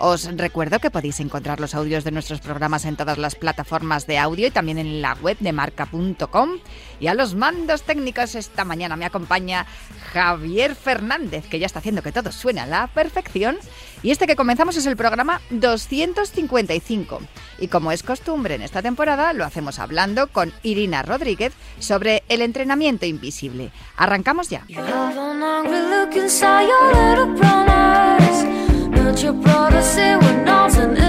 Os recuerdo que podéis encontrar los audios de nuestros programas en todas las plataformas de audio y también en la web de marca.com. Y a los mandos técnicos esta mañana me acompaña Javier Fernández, que ya está haciendo que todo suene a la perfección. Y este que comenzamos es el programa 255. Y como es costumbre en esta temporada, lo hacemos hablando con Irina Rodríguez sobre el entrenamiento invisible. Arrancamos ya. that you brought us here when all's an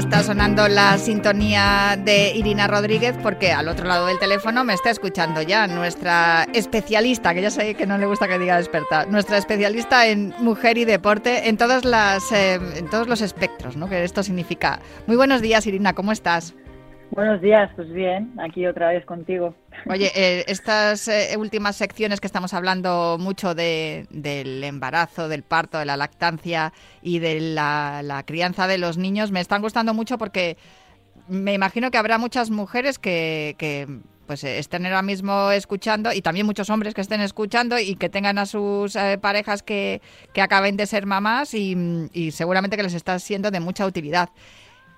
está sonando la sintonía de Irina Rodríguez porque al otro lado del teléfono me está escuchando ya nuestra especialista, que ya sé que no le gusta que diga experta, nuestra especialista en mujer y deporte en todas las eh, en todos los espectros, ¿no? Que esto significa. Muy buenos días, Irina, ¿cómo estás? Buenos días, pues bien, aquí otra vez contigo. Oye, eh, estas eh, últimas secciones que estamos hablando mucho de, del embarazo, del parto, de la lactancia y de la, crianza de los niños me están gustando mucho porque me imagino que habrá muchas mujeres que, que pues eh, estén ahora mismo escuchando y también muchos hombres que estén escuchando y que tengan a sus eh, parejas que, que acaben de ser mamás y, y seguramente que les está siendo de mucha utilidad.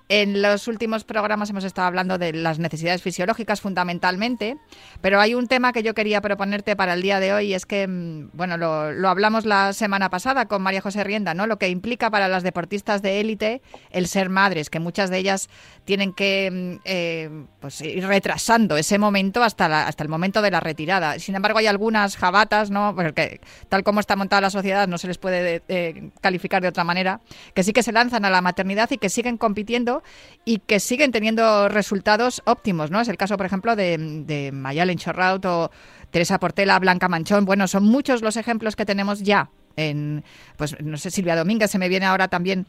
En los últimos programas hemos estado hablando de las necesidades fisiológicas fundamentalmente, pero hay un tema que yo quería proponerte para el día de hoy, es que, mm, bueno, lo, hablamos la semana pasada con María José Rienda, ¿no? Lo que implica para las deportistas de élite el ser madres, que muchas de ellas tienen que mm, eh, pues, ir retrasando ese momento hasta, la- hasta el momento de la retirada. Sin embargo, hay algunas jabatas, ¿no? Porque tal como está montada la sociedad no se les puede eh, calificar de otra manera, que sí que se lanzan a la maternidad y que siguen compitiendo y que siguen teniendo resultados óptimos, ¿no? Es el caso, por ejemplo, de, de Mayalen Chorraut o Teresa Portela, Blanca Manchón. Bueno, son muchos los ejemplos que tenemos ya en, pues, no sé, Silvia Domínguez se me viene ahora también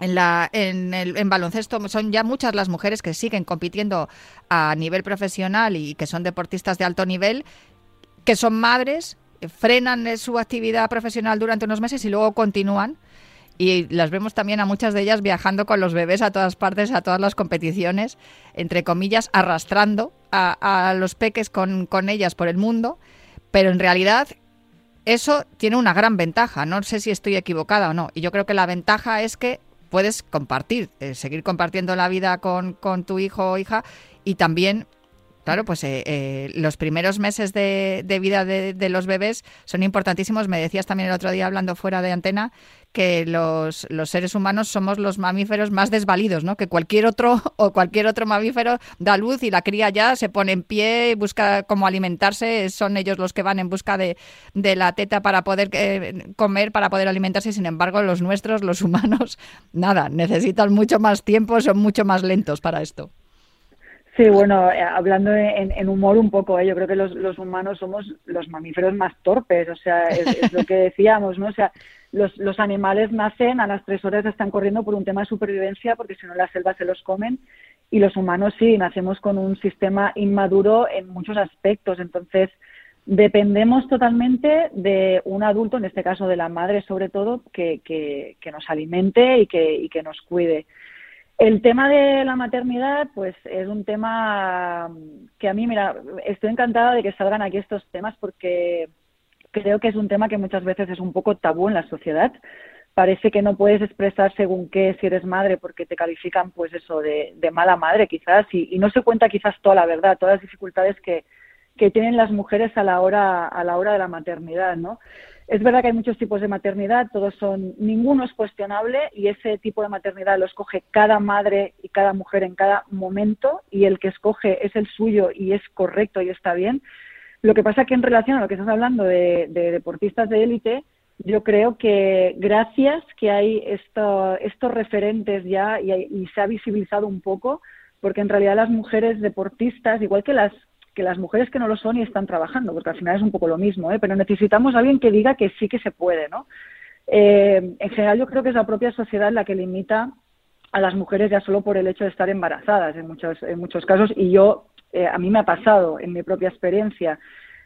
en, la, en, el, en baloncesto son ya muchas las mujeres que siguen compitiendo a nivel profesional y que son deportistas de alto nivel, que son madres, frenan su actividad profesional durante unos meses y luego continúan. Y las vemos también a muchas de ellas viajando con los bebés a todas partes, a todas las competiciones, entre comillas, arrastrando a, los peques con, con ellas por el mundo. Pero en realidad eso tiene una gran ventaja. No sé si estoy equivocada o no. Y yo creo que la ventaja es que puedes compartir, eh, seguir compartiendo la vida con, con tu hijo o hija y también Claro, pues eh, eh, los primeros meses de, vida de, de los bebés son importantísimos. Me decías también el otro día hablando fuera de antena que los, los seres humanos somos los mamíferos más desvalidos, ¿no? Que cualquier otro o cualquier otro mamífero da luz y la cría ya se pone en pie, busca cómo alimentarse, son ellos los que van en busca de, de la teta para poder eh, comer, para poder alimentarse. Sin embargo, los nuestros, los humanos, nada, necesitan mucho más tiempo, son mucho más lentos para esto. Sí, bueno, eh, hablando en, humor un poco, ¿eh? yo creo que los, los, humanos somos los mamíferos más torpes, o sea, es, es lo que decíamos, ¿no? O sea, los, los, animales nacen, a las tres horas están corriendo por un tema de supervivencia, porque si no las selvas se los comen, y los humanos sí, nacemos con un sistema inmaduro en muchos aspectos, entonces dependemos totalmente de un adulto, en este caso de la madre sobre todo, que, que, que nos alimente y que, y que nos cuide. El tema de la maternidad, pues es un tema que a mí, mira, estoy encantada de que salgan aquí estos temas porque creo que es un tema que muchas veces es un poco tabú en la sociedad. Parece que no puedes expresar según qué si eres madre porque te califican, pues eso, de, mala madre quizás y, no se cuenta quizás toda la verdad, todas las dificultades que, que tienen las mujeres a la hora a la hora de la maternidad, ¿no? Es verdad que hay muchos tipos de maternidad, todos son, ninguno es cuestionable y ese tipo de maternidad lo escoge cada madre y cada mujer en cada momento y el que escoge es el suyo y es correcto y está bien. Lo que pasa que en relación a lo que estás hablando de, deportistas de élite, yo creo que gracias que hay estos referentes ya y se ha visibilizado un poco, porque en realidad las mujeres deportistas, igual que las que las mujeres que no lo son y están trabajando, porque al final es un poco lo mismo, ¿eh? pero necesitamos alguien que diga que sí que se puede, ¿no? Eh, en general yo creo que es la propia sociedad la que limita a las mujeres ya solo por el hecho de estar embarazadas en muchos, en muchos casos y yo, eh, a mí me ha pasado en mi propia experiencia.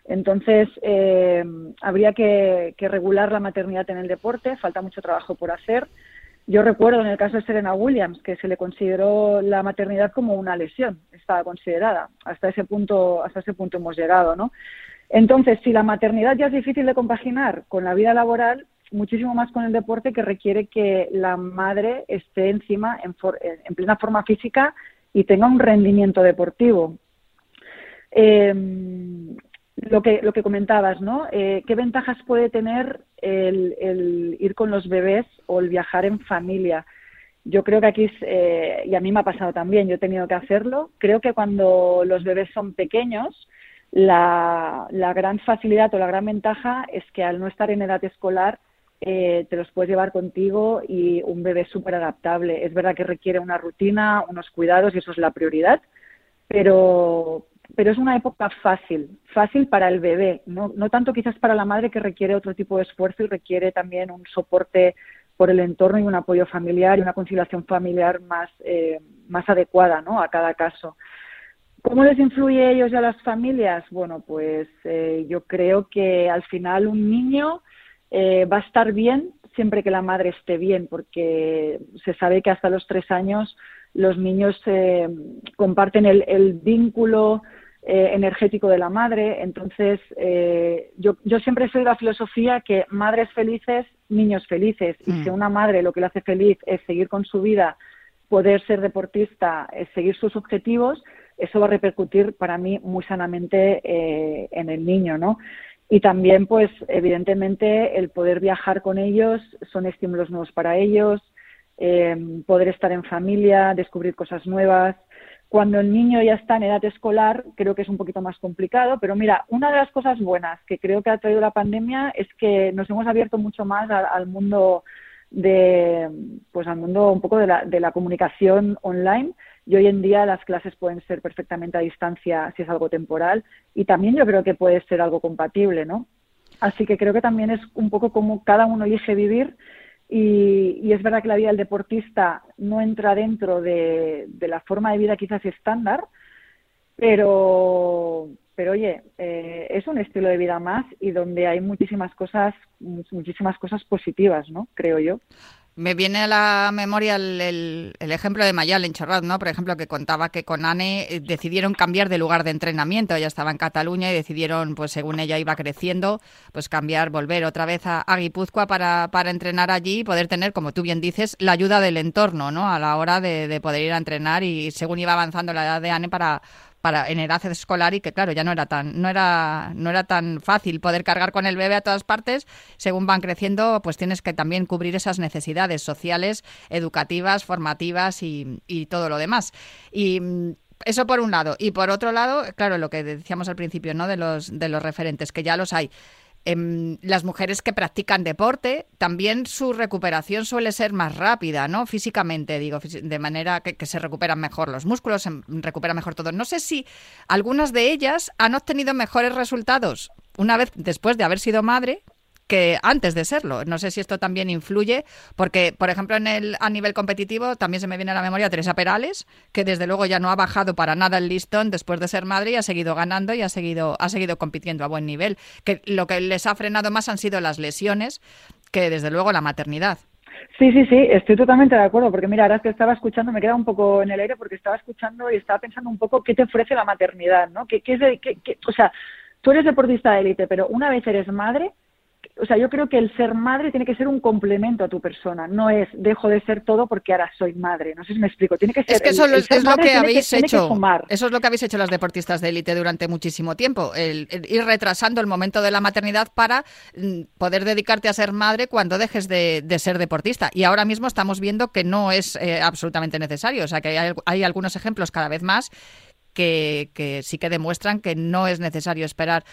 Entonces, eh, habría que, que regular la maternidad en el deporte, falta mucho trabajo por hacer. Yo recuerdo en el caso de Serena Williams que se le consideró la maternidad como una lesión, estaba considerada. Hasta ese punto, hasta ese punto hemos llegado, ¿no? Entonces, si la maternidad ya es difícil de compaginar con la vida laboral, muchísimo más con el deporte que requiere que la madre esté encima en, en plena forma física y tenga un rendimiento deportivo. Eh, lo que, lo que comentabas, ¿no? Eh, ¿Qué ventajas puede tener el, ir con los bebés o el viajar en familia? Yo creo que aquí, eh, y a mí me ha pasado también, yo he tenido que hacerlo, creo que cuando los bebés son pequeños, la, gran facilidad o la gran ventaja es que al no estar en edad escolar, eh, te los puedes llevar contigo y un bebé súper adaptable. Es verdad que requiere una rutina, unos cuidados y eso es la prioridad, pero, pero es una época fácil, fácil para el bebé, no, no tanto quizás para la madre que requiere otro tipo de esfuerzo y requiere también un soporte por el entorno y un apoyo familiar y una conciliación familiar más, eh, más adecuada ¿no? a cada caso. ¿Cómo les influye a ellos y a las familias? Bueno, pues eh, yo creo que al final un niño eh, va a estar bien siempre que la madre esté bien, porque se sabe que hasta los tres años los niños eh, comparten el, vínculo eh, energético de la madre. Entonces, eh, yo, yo siempre soy de la filosofía que madres felices, niños felices. Y si mm. una madre lo que le hace feliz es seguir con su vida, poder ser deportista, es seguir sus objetivos, eso va a repercutir para mí muy sanamente en el niño, ¿no? Y también, pues, evidentemente, el poder viajar con ellos son estímulos nuevos para ellos, eh, poder estar en familia, descubrir cosas nuevas. Cuando el niño ya está en edad escolar, creo que es un poquito más complicado, pero mira, una de las cosas buenas que creo que ha traído la pandemia es que nos hemos abierto mucho más al, mundo de, pues al mundo un poco de la, de la comunicación online y hoy en día las clases pueden ser perfectamente a distancia si es algo temporal y también yo creo que puede ser algo compatible, ¿no? Así que creo que también es un poco como cada uno elige vivir y, es verdad que la vida del deportista no entra dentro de, la forma de vida quizás estándar, pero, pero oye, eh, es un estilo de vida más y donde hay muchísimas cosas, muchísimas cosas positivas, ¿no? Creo yo. Me viene a la memoria el, ejemplo de Mayal en Chorrat, ¿no? Por ejemplo, que contaba que con Anne eh, decidieron cambiar de lugar de entrenamiento. Ella estaba en Cataluña y decidieron, pues según ella iba creciendo, pues cambiar, volver otra vez a, Guipúzcoa para, para entrenar allí y poder tener, como tú bien dices, la ayuda del entorno, ¿no? A la hora de, de poder ir a entrenar y según iba avanzando la edad de Anne para para en edad escolar y que claro ya no era tan no era no era tan fácil poder cargar con el bebé a todas partes según van creciendo pues tienes que también cubrir esas necesidades sociales educativas formativas y, y todo lo demás. Y mm, eso por un lado. Y por otro lado claro lo que decíamos al principio no de los de los referentes que ya los hay Em, las mujeres que practican deporte, también su recuperación suele ser más rápida, ¿no? Físicamente, digo, de manera que, se recuperan mejor los músculos, se recupera mejor todo. No sé si algunas de ellas han obtenido mejores resultados una vez después de haber sido madre que antes de serlo. No sé si esto también influye, porque, por ejemplo, en el, a nivel competitivo también se me viene a la memoria Teresa Perales, que desde luego ya no ha bajado para nada el listón después de ser madre y ha seguido ganando y ha seguido, ha seguido compitiendo a buen nivel. Que lo que les ha frenado más han sido las lesiones que desde luego la maternidad. Sí, sí, sí, estoy totalmente de acuerdo, porque mira, ahora que estaba escuchando, me queda un poco en el aire porque estaba escuchando y estaba pensando un popoco qué te ofrece la maternidad, ¿no? ¿Qué, qué es de, qué, o sea, tú eres deportista de élite, pero una vez eres madre, o sea, yo creo que el ser madre tiene que ser un complemento a tu persona, no es dejo de ser todo porque ahora soy madre. No sé si me explico. Tiene que ser. Es que eso es lo que habéis hecho. Eso es lo que habéis hecho las deportistas de élite durante muchísimo tiempo, el, ir retrasando el momento de la maternidad para mm, poder dedicarte a ser madre cuando dejes de, ser deportista. Y ahora mismo estamos viendo que no es eh, absolutamente necesario. O sea, que hay, hay algunos ejemplos cada vez más que, que, sí que demuestran que no es necesario esperar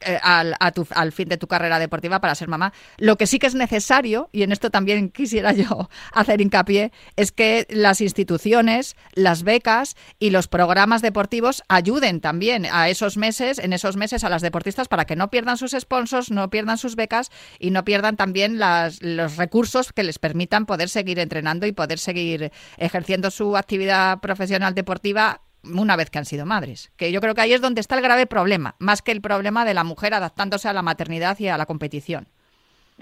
eh, al, al, fin de tu carrera deportiva para ser mamá. Lo que sí que es necesario, y en esto también quisiera yo hacer hincapié, es que las instituciones, las becas y los programas deportivos ayuden también a esos meses, en esos meses a las deportistas para que no pierdan sus sponsors, no pierdan sus becas y no pierdan también las, los recursos que les permitan poder seguir entrenando y poder seguir ejerciendo su actividad profesional deportiva una vez que han sido madres. Que yo creo que ahí es donde está el grave problema, más que el problema de la mujer adaptándose a la maternidad y a la competición.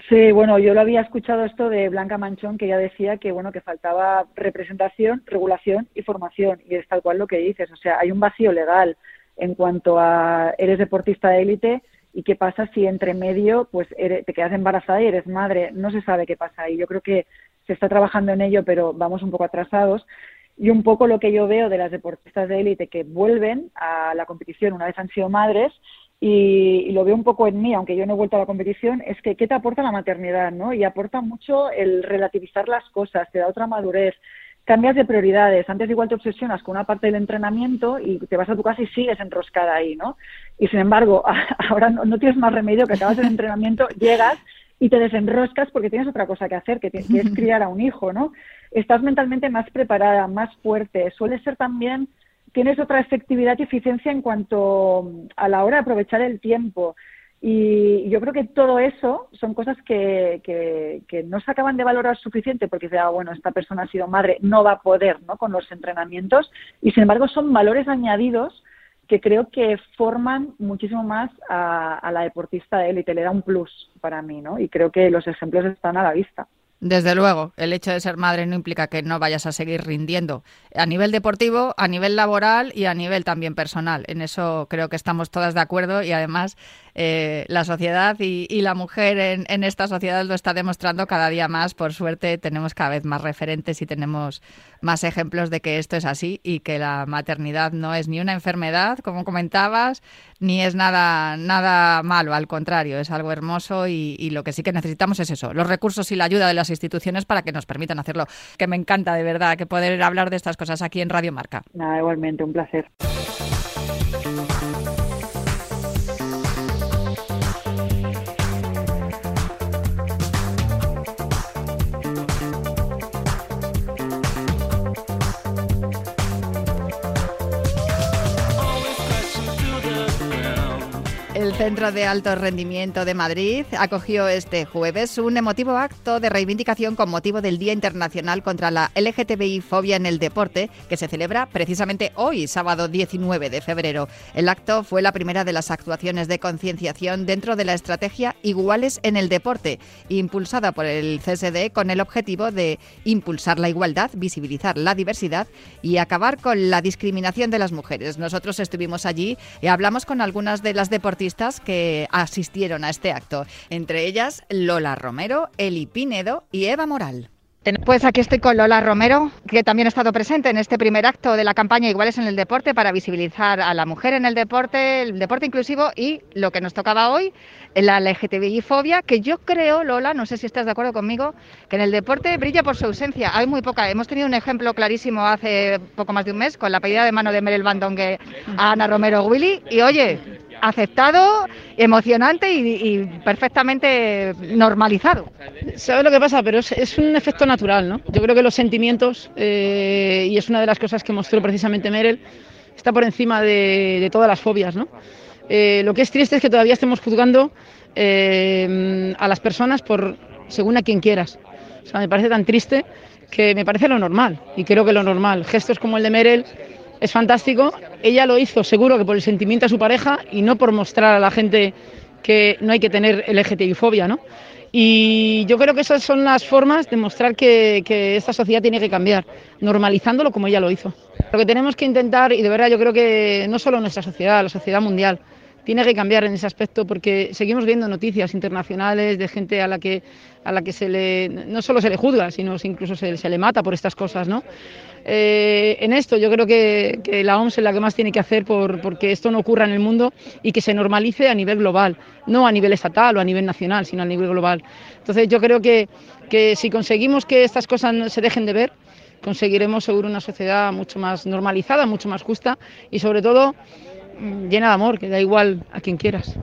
Sí, bueno, yo lo había escuchado esto de Blanca Manchón, que ella decía que bueno que faltaba representación, regulación y formación, y es tal cual lo que dices. O sea, hay un vacío legal en cuanto a eres deportista de élite y qué pasa si entre medio pues te quedas embarazada y eres madre. No se sabe qué pasa ahí. Yo creo que se está trabajando en ello, pero vamos un poco atrasados y un poco lo que yo veo de las deportistas de élite que vuelven a la competición una vez han sido madres y, lo veo un poco en mí, aunque yo no he vuelto a la competición, es que qué te aporta la maternidad, ¿no? Y aporta mucho el relativizar las cosas, te da otra madurez, cambias de prioridades. Antes igual te obsesionas con una parte del entrenamiento y te vas a tu casa y sigues enroscada ahí, ¿no? Y sin embargo, ahora no, no tienes más remedio que acabas el entrenamiento, llegas y te desenroscas porque tienes otra cosa que hacer, que, es criar a un hijo, ¿no? Estás mentalmente más preparada, más fuerte. Suele ser también, tienes otra efectividad y eficiencia en cuanto a la hora de aprovechar el tiempo. Y yo creo que todo eso son cosas que, que, no se acaban de valorar suficiente porque dice, ah, bueno, esta persona ha sido madre, no va a poder ¿no? con los entrenamientos. Y sin embargo son valores añadidos que creo que forman muchísimo más a, la deportista de élite, le da un plus para mí, ¿no? Y creo que los ejemplos están a la vista. Desde luego, el hecho de ser madre no implica que no vayas a seguir rindiendo a nivel deportivo, a nivel laboral y a nivel también personal. En eso creo que estamos todas de acuerdo y además eh, la sociedad y, la mujer en, esta sociedad lo está demostrando cada día más. Por suerte tenemos cada vez más referentes y tenemos más ejemplos de que esto es así y que la maternidad no es ni una enfermedad, como comentabas, ni es nada, nada malo. Al contrario, es algo hermoso y, y lo que sí que necesitamos es eso, los recursos y la ayuda de las instituciones para que nos permitan hacerlo. Que me encanta de verdad que poder hablar de estas cosas aquí en Radio Marca. Nada, igualmente, un placer. Centro de Alto Rendimiento de Madrid acogió este jueves un emotivo acto de reivindicación con motivo del Día Internacional contra la LGTBI fobia en el deporte, que se celebra precisamente hoy, sábado 19 de febrero. El acto fue la primera de las actuaciones de concienciación dentro de la estrategia Iguales en el Deporte, impulsada por el CSD con el objetivo de impulsar la igualdad, visibilizar la diversidad y acabar con la discriminación de las mujeres. Nosotros estuvimos allí y hablamos con algunas de las deportistas que asistieron a este acto, entre ellas Lola Romero, Eli Pinedo y Eva Moral. Pues aquí estoy con Lola Romero, que también ha estado presente en este primer acto de la campaña Iguales en el Deporte para visibilizar a la mujer en el deporte, el deporte inclusivo y lo que nos tocaba hoy, la LGTBI-fobia, que yo creo, Lola, no sé si estás de acuerdo conmigo, que en el deporte brilla por su ausencia. Hay muy poca. Hemos tenido un ejemplo clarísimo hace poco más de un mes con la pedida de mano de Merel Bandongue a Ana Romero Willy y oye, aceptado, emocionante y, perfectamente normalizado. ¿Sabes lo que pasa? Pero es, un efecto natural, ¿no? Yo creo que los sentimientos, eh, y es una de las cosas que mostró precisamente Merel, está por encima de, todas las fobias, ¿no? Eh, lo que es triste es que todavía estemos juzgando eh, a las personas por según a quien quieras. O me parece tan triste que me parece lo normal, y creo que lo normal. Gestos como el de Merel es fantástico. Ella lo hizo seguro que por el sentimiento a su pareja y no por mostrar a la gente que no hay que tener LGTBI-fobia, ¿no? Y yo creo que esas son las formas de mostrar que, esta sociedad tiene que cambiar, normalizándolo como ella lo hizo. Lo que tenemos que intentar, y de verdad yo creo que no solo nuestra sociedad, la sociedad mundial, tiene que cambiar en ese aspecto porque seguimos viendo noticias internacionales de gente a la que a la que se le no solo se le juzga sino incluso se, le mata por estas cosas no eh, en esto yo creo que, que, la OMS es la que más tiene que hacer por porque esto no ocurra en el mundo y que se normalice a nivel global no a nivel estatal o a nivel nacional sino a nivel global. Entonces yo creo que, que si conseguimos que estas cosas se dejen de ver conseguiremos seguro una sociedad mucho más normalizada mucho más justa y sobre todo llena de amor, que da igual a quien quieras.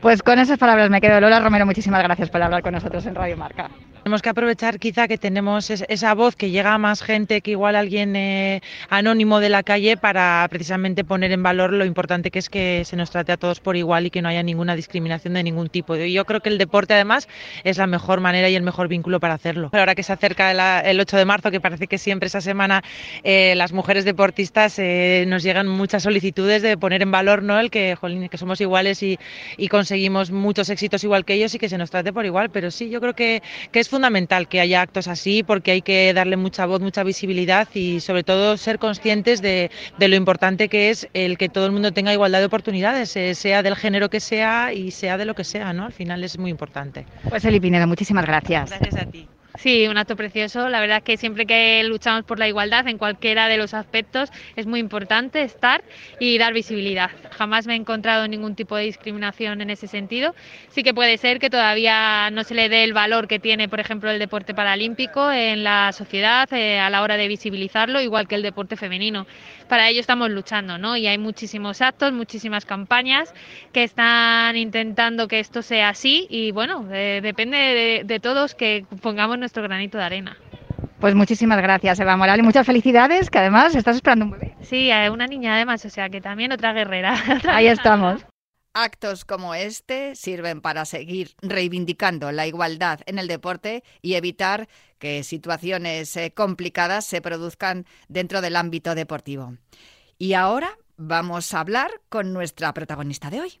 Pues con esas palabras me quedo. Lola Romero, muchísimas gracias por hablar con nosotros en Radio Marca. Tenemos que aprovechar quizá que tenemos esa voz que llega a más gente que igual alguien eh, anónimo de la calle para precisamente poner en valor lo importante que es que se nos trate a todos por igual y que no haya ninguna discriminación de ningún tipo. Yo creo que el deporte además es la mejor manera y el mejor vínculo para hacerlo. Ahora que se acerca el 8 de marzo, que parece que siempre esa semana eh, las mujeres deportistas eh, nos llegan muchas solicitudes de poner en valor ¿no? el que, que somos iguales y, y conseguimos muchos éxitos igual que ellos y que se nos trate por igual. Pero sí, yo creo que, que es fundamental que haya actos así porque hay que darle mucha voz, mucha visibilidad y sobre todo ser conscientes de, de lo importante que es el que todo el mundo tenga igualdad de oportunidades, eh, sea del género que sea y sea de lo que sea, ¿no? Al final es muy importante. Pues Eli Pinedo, muchísimas gracias. Gracias a ti. Sí, un acto precioso. La verdad es que siempre que luchamos por la igualdad en cualquiera de los aspectos es muy importante estar y dar visibilidad. Jamás me he encontrado ningún tipo de discriminación en ese sentido. Sí que puede ser que todavía no se le dé el valor que tiene, por ejemplo, el deporte paralímpico en la sociedad eh, a la hora de visibilizarlo, igual que el deporte femenino. Para ello estamos luchando, ¿no? Y hay muchísimos actos, muchísimas campañas que están intentando que esto sea así y bueno, eh, depende de, de todos que pongamos nuestro granito de arena. Pues muchísimas gracias, Eva Moral, y muchas felicidades, que además estás esperando un bebé. Sí, una niña además, o sea que también otra guerrera. Ahí estamos. Actos como este sirven para seguir reivindicando la igualdad en el deporte y evitar que situaciones eh, complicadas se produzcan dentro del ámbito deportivo. Y ahora vamos a hablar con nuestra protagonista de hoy.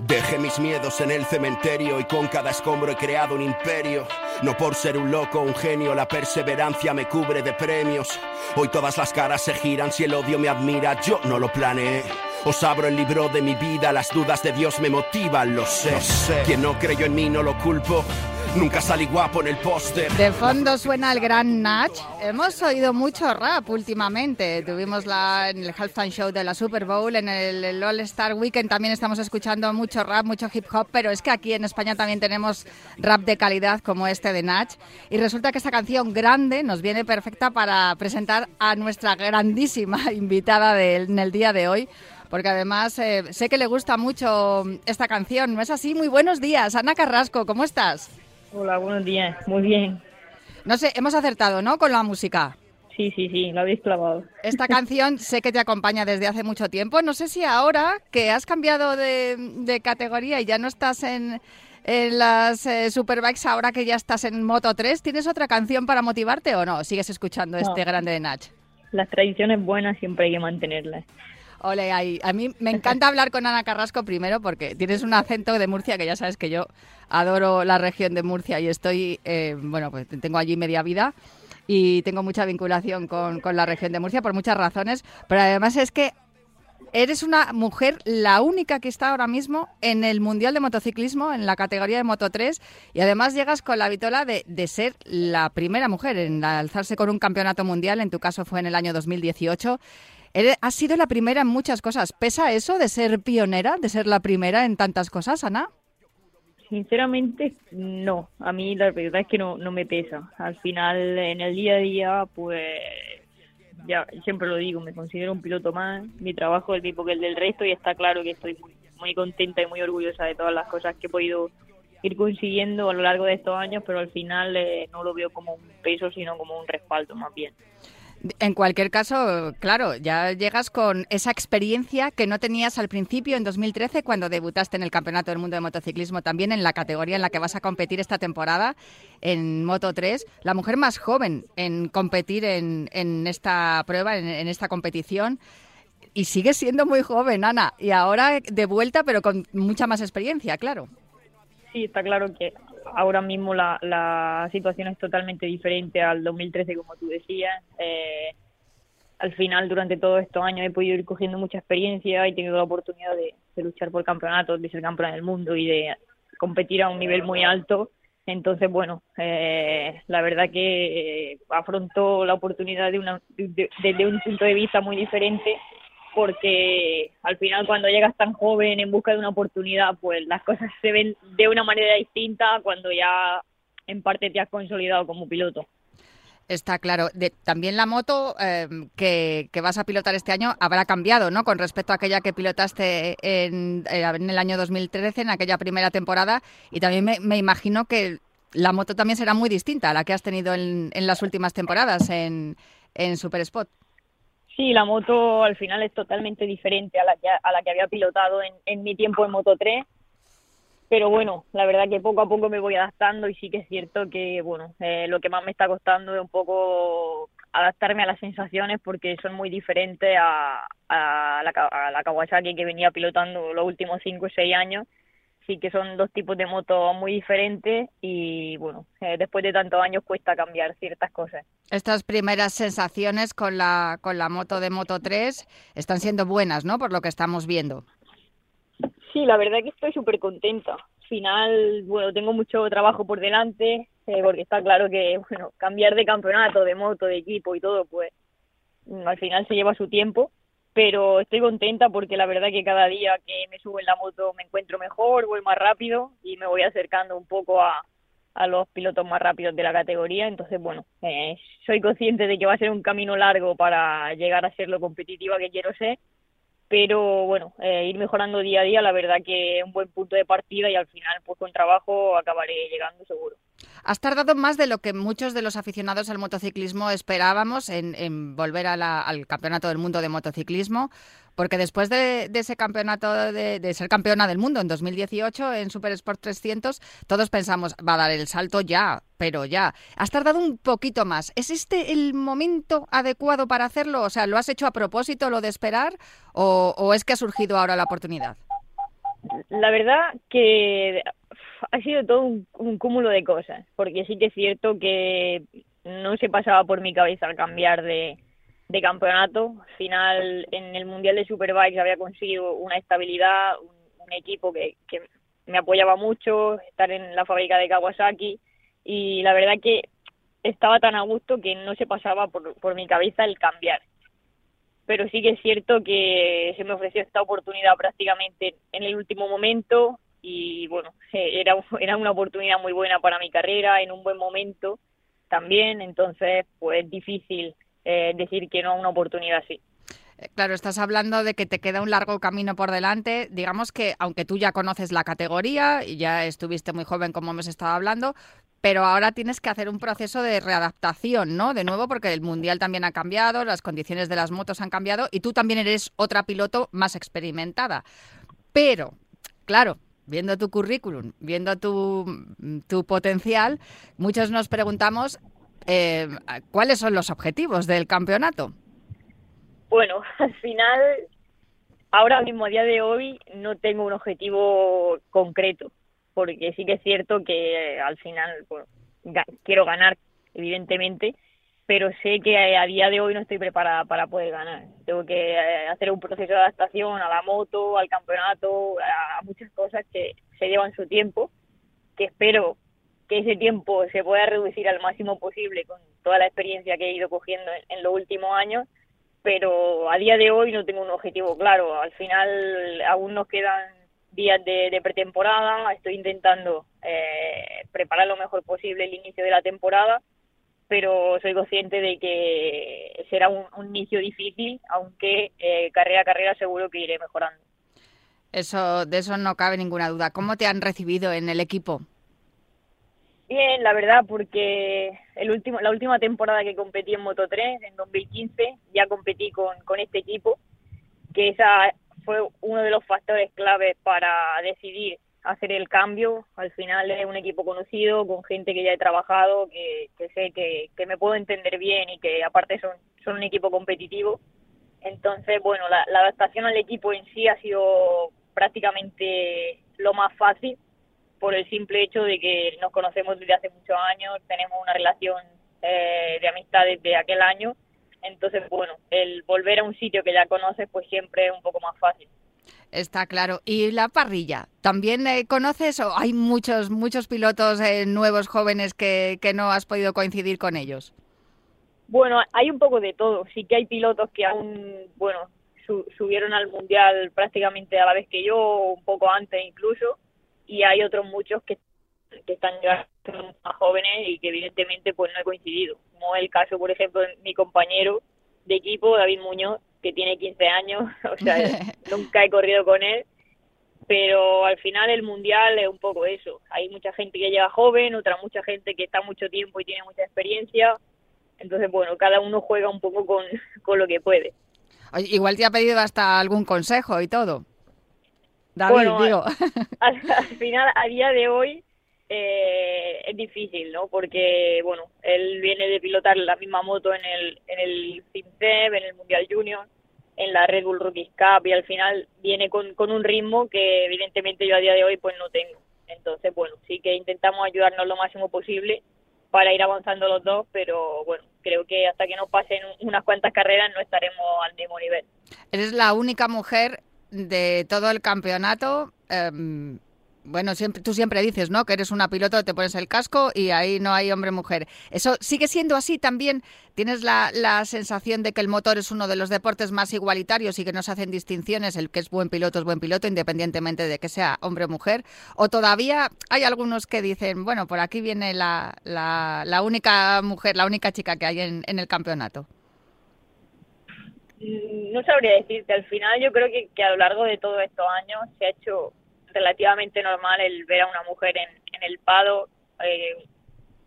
Dejé mis miedos en el cementerio y con cada escombro he creado un imperio. No por ser un loco un genio, la perseverancia me cubre de premios. Hoy todas las caras se giran, si el odio me admira, yo no lo planeé. Os abro el libro de mi vida, las dudas de Dios me motivan, lo sé. Lo sé. Quien no creyó en mí no lo culpo. Nunca salí guapo en el póster. De fondo suena el gran Natch. Hemos oído mucho rap últimamente. Tuvimos la, en el halftime show de la Super Bowl, en el, All Star Weekend también estamos escuchando mucho rap, mucho hip hop, pero es que aquí en España también tenemos rap de calidad como este de Natch. Y resulta que esta canción grande nos viene perfecta para presentar a nuestra grandísima invitada en el día de hoy porque además eh, sé que le gusta mucho esta canción. ¿No es así? Muy buenos días. Ana Carrasco, ¿cómo estás? Hola, buenos días. Muy bien. No sé, hemos acertado, ¿no? Con la música. Sí, sí, sí, lo habéis clavado. Esta canción sé que te acompaña desde hace mucho tiempo. No sé si ahora que has cambiado de, categoría y ya no estás en, las eh, Superbikes, ahora que ya estás en Moto 3, ¿tienes otra canción para motivarte o no? ¿Sigues escuchando este grande de Nach? Las tradiciones buenas siempre hay que mantenerlas. Ole, A mí me encanta hablar con Ana Carrasco primero porque tienes un acento de Murcia que ya sabes que yo adoro la región de Murcia y estoy, eh, bueno, pues tengo allí media vida y tengo mucha vinculación con, con la región de Murcia por muchas razones, pero además es que eres una mujer la única que está ahora mismo en el Mundial de Motociclismo, en la categoría de Moto 3, y además llegas con la vitola de, de, ser la primera mujer en alzarse con un campeonato mundial, en tu caso fue en el año 2018. Has sido la primera en muchas cosas. ¿Pesa eso de ser pionera, de ser la primera en tantas cosas, Ana? Sinceramente, no. A mí la verdad es que no, no me pesa. Al final, en el día a día, pues ya siempre lo digo, me considero un piloto más. Mi trabajo es el mismo que el del resto y está claro que estoy muy, muy contenta y muy orgullosa de todas las cosas que he podido ir consiguiendo a lo largo de estos años, pero al final eh, no lo veo como un peso, sino como un respaldo más bien. En cualquier caso, claro, ya llegas con esa experiencia que no tenías al principio en 2013 cuando debutaste en el Campeonato del Mundo de Motociclismo, también en la categoría en la que vas a competir esta temporada en Moto 3, la mujer más joven en competir en, esta prueba, en, esta competición. Y sigues siendo muy joven, Ana, y ahora de vuelta, pero con mucha más experiencia, claro. Sí, está claro que ahora mismo la, la situación es totalmente diferente al 2013, como tú decías. Eh, al final, durante todos estos años he podido ir cogiendo mucha experiencia y he tenido la oportunidad de, luchar por campeonatos, de ser campeona del mundo y de competir a un nivel muy alto. Entonces, bueno, eh, la verdad que eh, afrontó la oportunidad de una, desde un punto de vista muy diferente porque al final cuando llegas tan joven en busca de una oportunidad, pues las cosas se ven de una manera distinta cuando ya en parte te has consolidado como piloto. Está claro. también la moto eh, que, vas a pilotar este año habrá cambiado, ¿no? Con respecto a aquella que pilotaste en, eh, el año 2013, en aquella primera temporada. Y también me, imagino que la moto también será muy distinta a la que has tenido en, en las últimas temporadas en, en Super Spot. Sí, la moto al final es totalmente diferente a la que, a la que había pilotado en, en mi tiempo en Moto 3. Pero bueno, la verdad que poco a poco me voy adaptando y sí que es cierto que, bueno, eh, lo que más me está costando es un poco adaptarme a las sensaciones porque son muy diferentes a, a, la, a la Kawasaki que venía pilotando los últimos 5 o 6 años sí que son dos tipos de moto muy diferentes y bueno, eh, después de tantos años cuesta cambiar ciertas cosas. Estas primeras sensaciones con la, con la moto de Moto 3 están siendo buenas, ¿no? Por lo que estamos viendo. Sí, la verdad que estoy súper contenta. Al final, bueno, tengo mucho trabajo por delante, eh, porque está claro que, bueno, cambiar de campeonato, de moto, de equipo y todo, pues al final se lleva su tiempo pero estoy contenta porque la verdad que cada día que me subo en la moto me encuentro mejor, voy más rápido y me voy acercando un poco a, a los pilotos más rápidos de la categoría. Entonces, bueno, eh, soy consciente de que va a ser un camino largo para llegar a ser lo competitiva que quiero ser, pero bueno, eh, ir mejorando día a día, la verdad que es un buen punto de partida y al final, pues con trabajo acabaré llegando seguro. Has tardado más de lo que muchos de los aficionados al motociclismo esperábamos en, volver al Campeonato del Mundo de Motociclismo, porque después de, ese campeonato, de, ser campeona del mundo en 2018 en Super Sport 300, todos pensamos, va a dar el salto ya, pero ya. Has tardado un poquito más. ¿Es este el momento adecuado para hacerlo? O sea, ¿lo has hecho a propósito, lo de esperar, o es que ha surgido ahora la oportunidad? La verdad que ha sido todo un, cúmulo de cosas, porque sí que es cierto que no se pasaba por mi cabeza al cambiar de, campeonato. Al final, en el Mundial de Superbikes había conseguido una estabilidad, un, equipo que, que, me apoyaba mucho, estar en la fábrica de Kawasaki, y la verdad que estaba tan a gusto que no se pasaba por, por mi cabeza el cambiar. Pero sí que es cierto que se me ofreció esta oportunidad prácticamente en el último momento, y bueno, era, era una oportunidad muy buena para mi carrera, en un buen momento también, entonces pues es difícil eh, decir que no a una oportunidad así. Eh, claro, estás hablando de que te queda un largo camino por delante. Digamos que, aunque tú ya conoces la categoría y ya estuviste muy joven, como hemos estado hablando, pero ahora tienes que hacer un proceso de readaptación, ¿no? De nuevo, porque el mundial también ha cambiado, las condiciones de las motos han cambiado y tú también eres otra piloto más experimentada. Pero, claro, viendo tu currículum, viendo tu, tu potencial, muchos nos preguntamos eh, cuáles son los objetivos del campeonato. Bueno, al final, ahora mismo, a día de hoy, no tengo un objetivo concreto, porque sí que es cierto que al final quiero ganar, evidentemente, pero sé que a día de hoy no estoy preparada para poder ganar. Tengo que eh, hacer un proceso de adaptación a la moto, al campeonato, a muchas cosas que se llevan su tiempo, que espero que ese tiempo se pueda reducir al máximo posible con toda la experiencia que he ido cogiendo en, los últimos años, pero a día de hoy no tengo un objetivo claro. Al final aún nos quedan días de, pretemporada, estoy intentando eh, preparar lo mejor posible el inicio de la temporada pero soy consciente de que será un, inicio difícil, aunque eh, carrera a carrera seguro que iré mejorando. Eso, de eso no cabe ninguna duda. ¿Cómo te han recibido en el equipo? Bien, la verdad, porque el último, la última temporada que competí en Moto 3, en 2015, ya competí con, con este equipo, que esa fue uno de los factores claves para decidir hacer el cambio. Al final es un equipo conocido, con gente que ya he trabajado, que, sé que, que, me puedo entender bien y que aparte son, son un equipo competitivo. Entonces, bueno, la, la adaptación al equipo en sí ha sido prácticamente lo más fácil por el simple hecho de que nos conocemos desde hace muchos años, tenemos una relación eh, de amistad desde aquel año, entonces bueno, el volver a un sitio que ya conoces pues siempre es un poco más fácil. Está claro. ¿Y la parrilla? ¿También eh, conoces o hay muchos muchos pilotos eh, nuevos, jóvenes que, que no has podido coincidir con ellos? Bueno, hay un poco de todo. Sí que hay pilotos que aún, bueno, subieron al mundial prácticamente a la vez que yo, un poco antes incluso y hay otros muchos que, que están ya más jóvenes y que evidentemente pues no he coincidido, como el caso por ejemplo de mi compañero de equipo, David Muñoz, que tiene 15 años, o sea, nunca he corrido con él, pero al final el mundial es un poco eso, hay mucha gente que llega joven, otra mucha gente que está mucho tiempo y tiene mucha experiencia, entonces bueno, cada uno juega un poco con, con lo que puede. igual te ha pedido hasta algún consejo y todo. Bueno, Al, final, a día de hoy, eh, es difícil, ¿no? Porque, bueno, él viene de pilotar la misma moto en el, en el en el Mundial Junior, en la Red Bull Rookies Cup y al final viene con, con un ritmo que evidentemente yo a día de hoy pues no tengo. Entonces, bueno, sí que intentamos ayudarnos lo máximo posible para ir avanzando los dos, pero bueno, creo que hasta que no pasen unas cuantas carreras no estaremos al mismo nivel. Eres la única mujer de todo el campeonato, em, bueno, siempre, tú siempre dices, ¿no? Que eres una piloto, te pones el casco y ahí no hay hombre-mujer. ¿Eso sigue siendo así también? ¿Tienes la, la, sensación de que el motor es uno de los deportes más igualitarios y que no se hacen distinciones? El que es buen piloto es buen piloto, independientemente de que sea hombre o mujer. ¿O todavía hay algunos que dicen, bueno, por aquí viene la, la, la única mujer, la única chica que hay en, en el campeonato? Mm, no sabría decirte, al final yo creo que, que a lo largo de todos estos años se ha hecho relativamente normal el ver a una mujer en, en el pado, eh,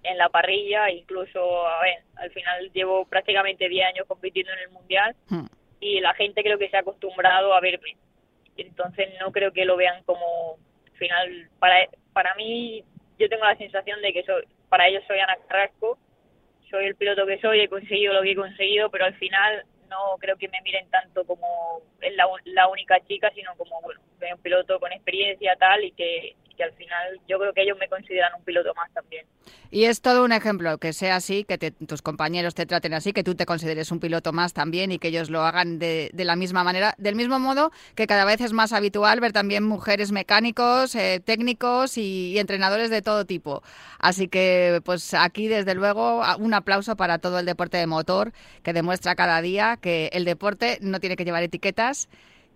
en la parrilla, incluso, a ver, al final llevo prácticamente 10 años compitiendo en el Mundial hmm. y la gente creo que se ha acostumbrado a verme. Entonces no creo que lo vean como, al final, para, para mí, yo tengo la sensación de que soy, para ellos soy Ana Carrasco, soy el piloto que soy, he conseguido lo que he conseguido, pero al final no creo que me miren tanto como la, la única chica, sino como, bueno, un piloto con experiencia tal y que, que al final yo creo que ellos me consideran un piloto más también. Y es todo un ejemplo, que sea así, que tus compañeros te traten así, que tú te consideres un piloto más también y que ellos lo hagan de, de la misma manera, del mismo modo que cada vez es más habitual ver también mujeres mecánicos, eh, técnicos y, entrenadores de todo tipo. Así que pues aquí desde luego un aplauso para todo el deporte de motor que demuestra cada día que el deporte no tiene que llevar etiquetas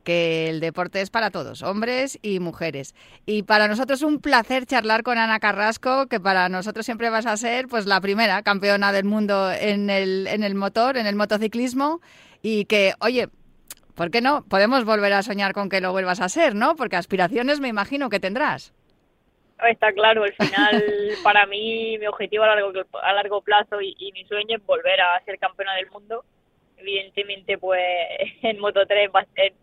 que el deporte es para todos, hombres y mujeres. Y para nosotros un placer charlar con Ana Carrasco, que para nosotros siempre vas a ser pues la primera campeona del mundo en el, en el motor, en el motociclismo, y que, oye, ¿por qué no? Podemos volver a soñar con que lo vuelvas a ser, ¿no? Porque aspiraciones me imagino que tendrás. Está claro, al final para mí mi objetivo a largo, a largo plazo y, y mi sueño es volver a ser campeona del mundo evidentemente pues en Moto 3 va a ser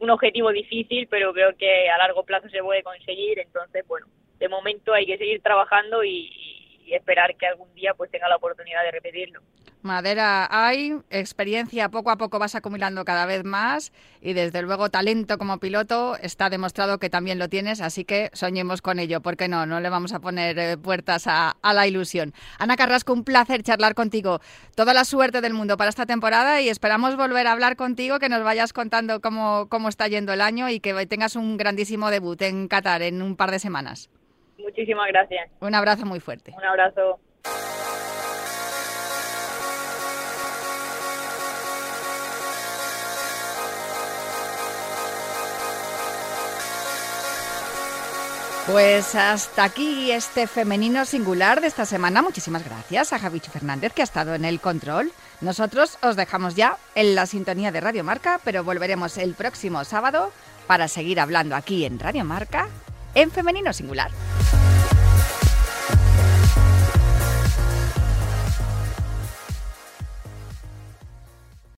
un objetivo difícil, pero creo que a largo plazo se puede conseguir. Entonces, bueno, de momento hay que seguir trabajando y, esperar que algún día pues tenga la oportunidad de repetirlo. Madera hay, experiencia poco a poco vas acumulando cada vez más y desde luego talento como piloto está demostrado que también lo tienes, así que soñemos con ello, porque no, no le vamos a poner eh, puertas a, la ilusión. Ana Carrasco, un placer charlar contigo. Toda la suerte del mundo para esta temporada y esperamos volver a hablar contigo, que nos vayas contando cómo, cómo está yendo el año y que tengas un grandísimo debut en Qatar en un par de semanas. Muchísimas gracias. Un abrazo muy fuerte. Un abrazo. Pues hasta aquí este femenino singular de esta semana. Muchísimas gracias a Javichu Fernández que ha estado en el control. Nosotros os dejamos ya en la sintonía de Radio Marca, pero volveremos el próximo sábado para seguir hablando aquí en Radio Marca en femenino singular.